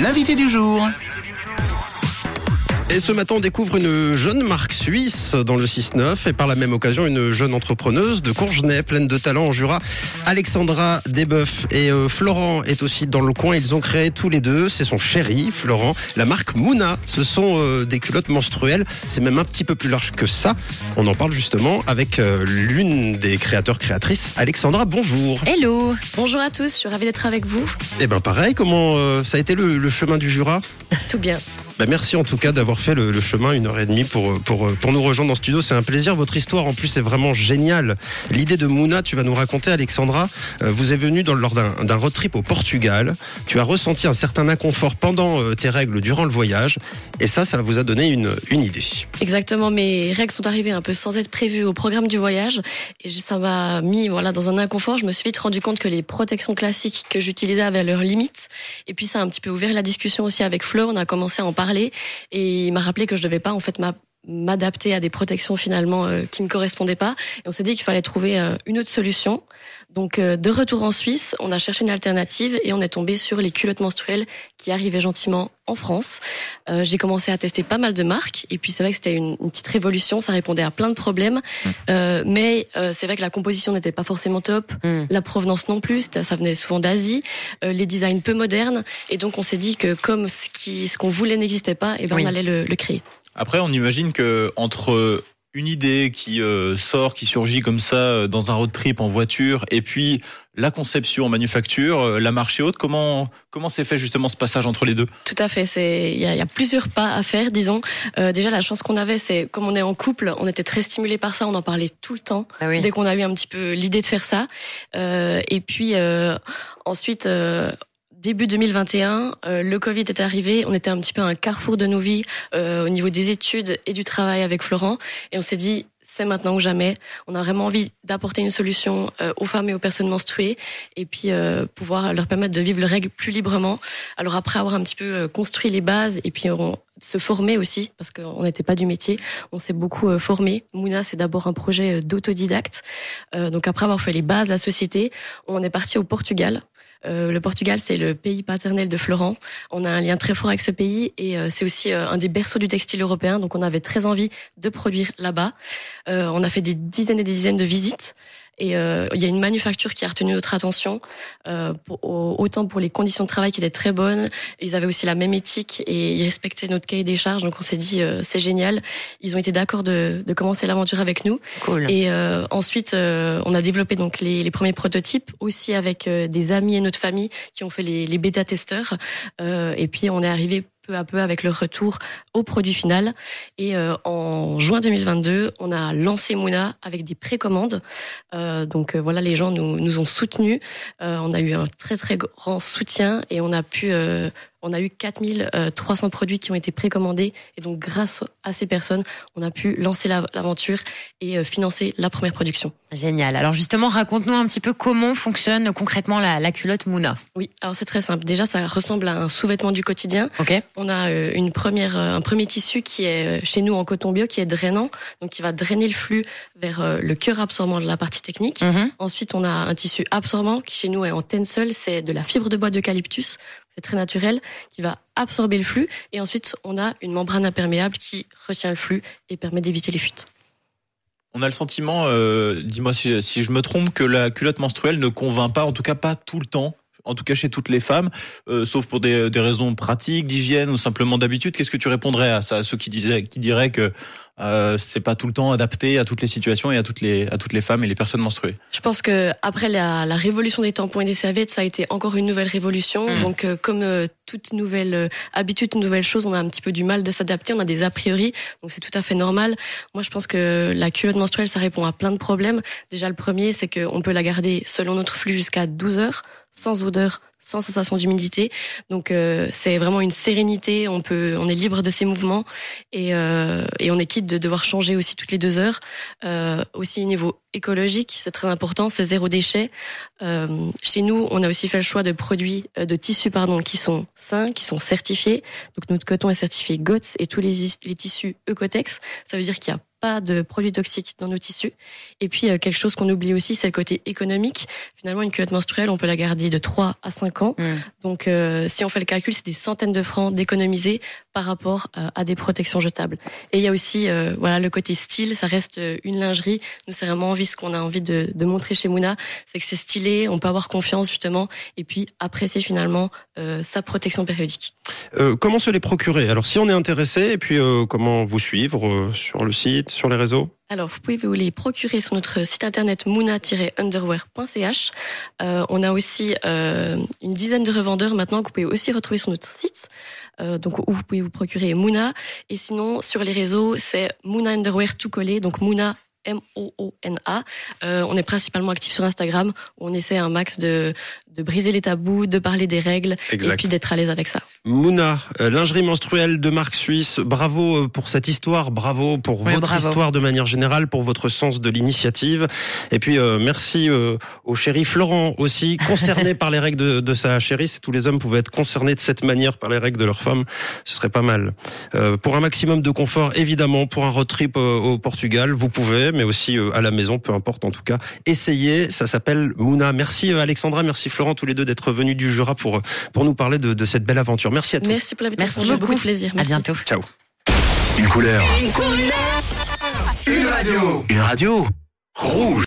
L'invité du jour. Et ce matin, on découvre une jeune marque suisse dans le 6-9 et par la même occasion une jeune entrepreneuse de Courgenay, pleine de talent en Jura. Alexandra Desboeuf et euh, Florent est aussi dans le coin. Ils ont créé tous les deux, c'est son chéri, Florent, la marque Mouna. Ce sont euh, des culottes menstruelles. C'est même un petit peu plus large que ça. On en parle justement avec euh, l'une des créateurs créatrices, Alexandra. Bonjour. Hello. Bonjour à tous. Je suis ravie d'être avec vous. Eh ben pareil. Comment ça a été le, le chemin du Jura? Tout bien. Bah, merci en tout cas d'avoir fait le, chemin une heure et demie pour, pour, pour nous rejoindre dans le studio. C'est un plaisir. Votre histoire en plus est vraiment géniale. L'idée de Mouna, tu vas nous raconter Alexandra, euh, vous est venue dans, lors d'un d'un road trip au Portugal. Tu as ressenti un certain inconfort pendant euh, tes règles durant le voyage. Et ça, ça vous a donné une, une idée. Exactement. Mes règles sont arrivées un peu sans être prévues au programme du voyage. Et ça m'a mis voilà, dans un inconfort. Je me suis vite rendu compte que les protections classiques que j'utilisais avaient leurs limites. Et puis ça a un petit peu ouvert la discussion aussi avec Flo. On a commencé à en parler. Et il m'a rappelé que je devais pas en fait m'a- m'adapter à des protections finalement euh, qui me correspondaient pas. Et on s'est dit qu'il fallait trouver euh, une autre solution. Donc euh, de retour en Suisse on a cherché une alternative et on est tombé sur les culottes menstruelles qui arrivaient gentiment en France. Euh, j'ai commencé à tester pas mal de marques et puis c'est vrai que c'était une, une petite révolution. Ça répondait à plein de problèmes. Euh, mais euh, c'est vrai que la composition n'était pas forcément top. Mm. la provenance non plus. Ça ça venait souvent d'Asie. Euh, les designs peu modernes. Et donc on s'est dit que comme ce qui ce qu'on voulait n'existait pas et ben Oui. on allait le, le créer Après, on imagine que entre une idée qui euh, sort, qui surgit comme ça euh, dans un road trip en voiture, et puis la conception en manufacture, euh, la marche haute, comment comment s'est fait justement ce passage entre les deux? Tout à fait. C'est il y a, il y a plusieurs pas à faire, disons. Euh, déjà, la chance qu'on avait, c'est comme on est en couple, on était très stimulés par ça. On en parlait tout le temps. Ah oui. Dès qu'on a eu un petit peu l'idée de faire ça. Euh, et puis euh, ensuite. Début 2021, euh, le Covid est arrivé. On était un petit peu à un carrefour de nos vies euh, au niveau des études et du travail avec Florent. Et on s'est dit, c'est maintenant ou jamais. On a vraiment envie d'apporter une solution euh, aux femmes et aux personnes menstruées et puis euh, pouvoir leur permettre de vivre leurs règles plus librement. Alors après avoir un petit peu euh, construit les bases et puis on, se former aussi parce qu'on n'était pas du métier, on s'est beaucoup euh, formé. Mouna, c'est d'abord un projet d'autodidacte. Donc après avoir fait les bases de la société, on est parti au Portugal. Euh, le Portugal, c'est le pays paternel de Florent. On a un lien très fort avec ce pays et euh, c'est aussi euh, un des berceaux du textile européen. Donc on avait très envie de produire là-bas. Euh, on a fait des dizaines et des dizaines de visites. Et euh, il y a une manufacture qui a retenu notre attention, euh, pour- autant pour les conditions de travail qui étaient très bonnes. Ils avaient aussi la même éthique et ils respectaient notre cahier des charges. Donc on s'est dit euh, c'est génial. Ils ont été d'accord de, de commencer l'aventure avec nous. Cool. Et euh, ensuite, euh, on a développé donc les, les premiers prototypes aussi avec euh, des amis et notre famille qui ont fait les, les bêta testeurs. Euh, et puis on est arrivé peu à peu avec le retour au produit final. Et euh, en juin 2022, on a lancé Mouna avec des précommandes. Euh, donc euh, voilà, les gens nous, nous ont soutenus. Euh, on a eu un très très grand soutien et on a pu euh, on a eu 4300 produits qui ont été précommandés et donc grâce à ces personnes, on a pu lancer la- l'aventure et euh, financer la première production. Génial. Alors justement, raconte-nous un petit peu comment fonctionne concrètement la, la culotte Mouna. Oui, alors c'est très simple. Déjà, ça ressemble à un sous-vêtement du quotidien. Ok. On a euh, une première, euh, un premier tissu qui est euh, chez nous en coton bio, qui est drainant, donc qui va drainer le flux vers euh, le cœur absorbant de la partie technique. Mhm. Ensuite, on a un tissu absorbant qui chez nous est en tencel, c'est de la fibre de bois d'eucalyptus, c'est très naturel, qui va absorber le flux. Et ensuite, on a une membrane imperméable qui retient le flux et permet d'éviter les fuites. On a le sentiment, euh, dis-moi si, je me trompe, que la culotte menstruelle ne convainc pas, en tout cas pas tout le temps. En tout cas chez toutes les femmes, euh, sauf pour des, des raisons pratiques, d'hygiène ou simplement d'habitude. Qu'est-ce que tu répondrais à ça, à ceux qui disaient, qui diraient que euh, c'est pas tout le temps adapté à toutes les situations et à toutes les à toutes les femmes et les personnes menstruées. Je pense que après la, la révolution des tampons et des serviettes, ça a été encore une nouvelle révolution. Mm. Donc, euh, comme euh, toute nouvelle euh, habitude, toute nouvelle chose, on a un petit peu du mal de s'adapter. On a des a priori, donc c'est tout à fait normal. Moi, je pense que la culotte menstruelle, ça répond à plein de problèmes. Déjà, le premier, c'est qu'on peut la garder selon notre flux jusqu'à 12 heures, sans odeur, sans sensation d'humidité. Donc, euh, c'est vraiment une sérénité. On peut, on est libre de ses mouvements et, euh, et on est quitte de devoir changer aussi toutes les deux heures. Euh, aussi, niveau écologique, c'est très important, c'est zéro déchet. Euh, chez nous, on a aussi fait le choix de produits, euh, de tissus pardon, qui sont sains, qui sont certifiés. Donc notre coton est certifié GOTS et tous les, les tissus Ecotex. Ça veut dire qu'il y a pas de produits toxiques dans nos tissus. Et puis quelque chose qu'on oublie aussi, c'est le côté économique. Finalement, une culotte menstruelle, on peut la garder de 3 à 5 ans. Donc si on fait le calcul, c'est des centaines de francs d'économiser par rapport à des protections jetables. Et il y a aussi voilà le côté style, ça reste une lingerie. Nous, c'est vraiment envie ce qu'on a envie de, de montrer chez Mouna, c'est que c'est stylé, on peut avoir confiance justement, et puis apprécier finalement sa protection périodique. Euh, comment se les procurer? Alors si on est intéressé, et puis euh, comment vous suivre euh, sur le site, sur les réseaux alors, vous pouvez vous les procurer sur notre site internet mouna-underwear.ch. on a aussi une dizaine de revendeurs maintenant que vous pouvez aussi retrouver sur notre site. donc, où vous pouvez vous procurer Mouna. Et sinon, sur les réseaux, c'est Mouna Underwear tout collé. Donc, Mouna M-O-O-N-A. Euh, on est principalement actif sur Instagram où on essaie un max de, de briser les tabous, de parler des règles et puis d'être à l'aise avec ça. Mouna, euh, lingerie menstruelle de marque suisse. Bravo euh, pour cette histoire, bravo pour votre histoire de manière générale, pour votre sens de l'initiative. Et puis merci au chéri Florent aussi, concerné par les règles de, de, sa chérie. Si tous les hommes pouvaient être concernés de cette manière par les règles de leur femme, ce serait pas mal. pour un maximum de confort, évidemment, pour un road trip au Portugal, vous pouvez mais aussi euh, à la maison, peu importe en tout cas. Essayez, ça s'appelle Mouna. Merci euh, Alexandra, merci Florent, tous les deux d'être venus du Jura pour, pour nous parler de, de cette belle aventure. Merci à tous. Merci pour l'invitation, j'ai beaucoup de plaisir. À bientôt. Ciao. Une couleur. Une couleur. Une radio. Une radio. Rouge.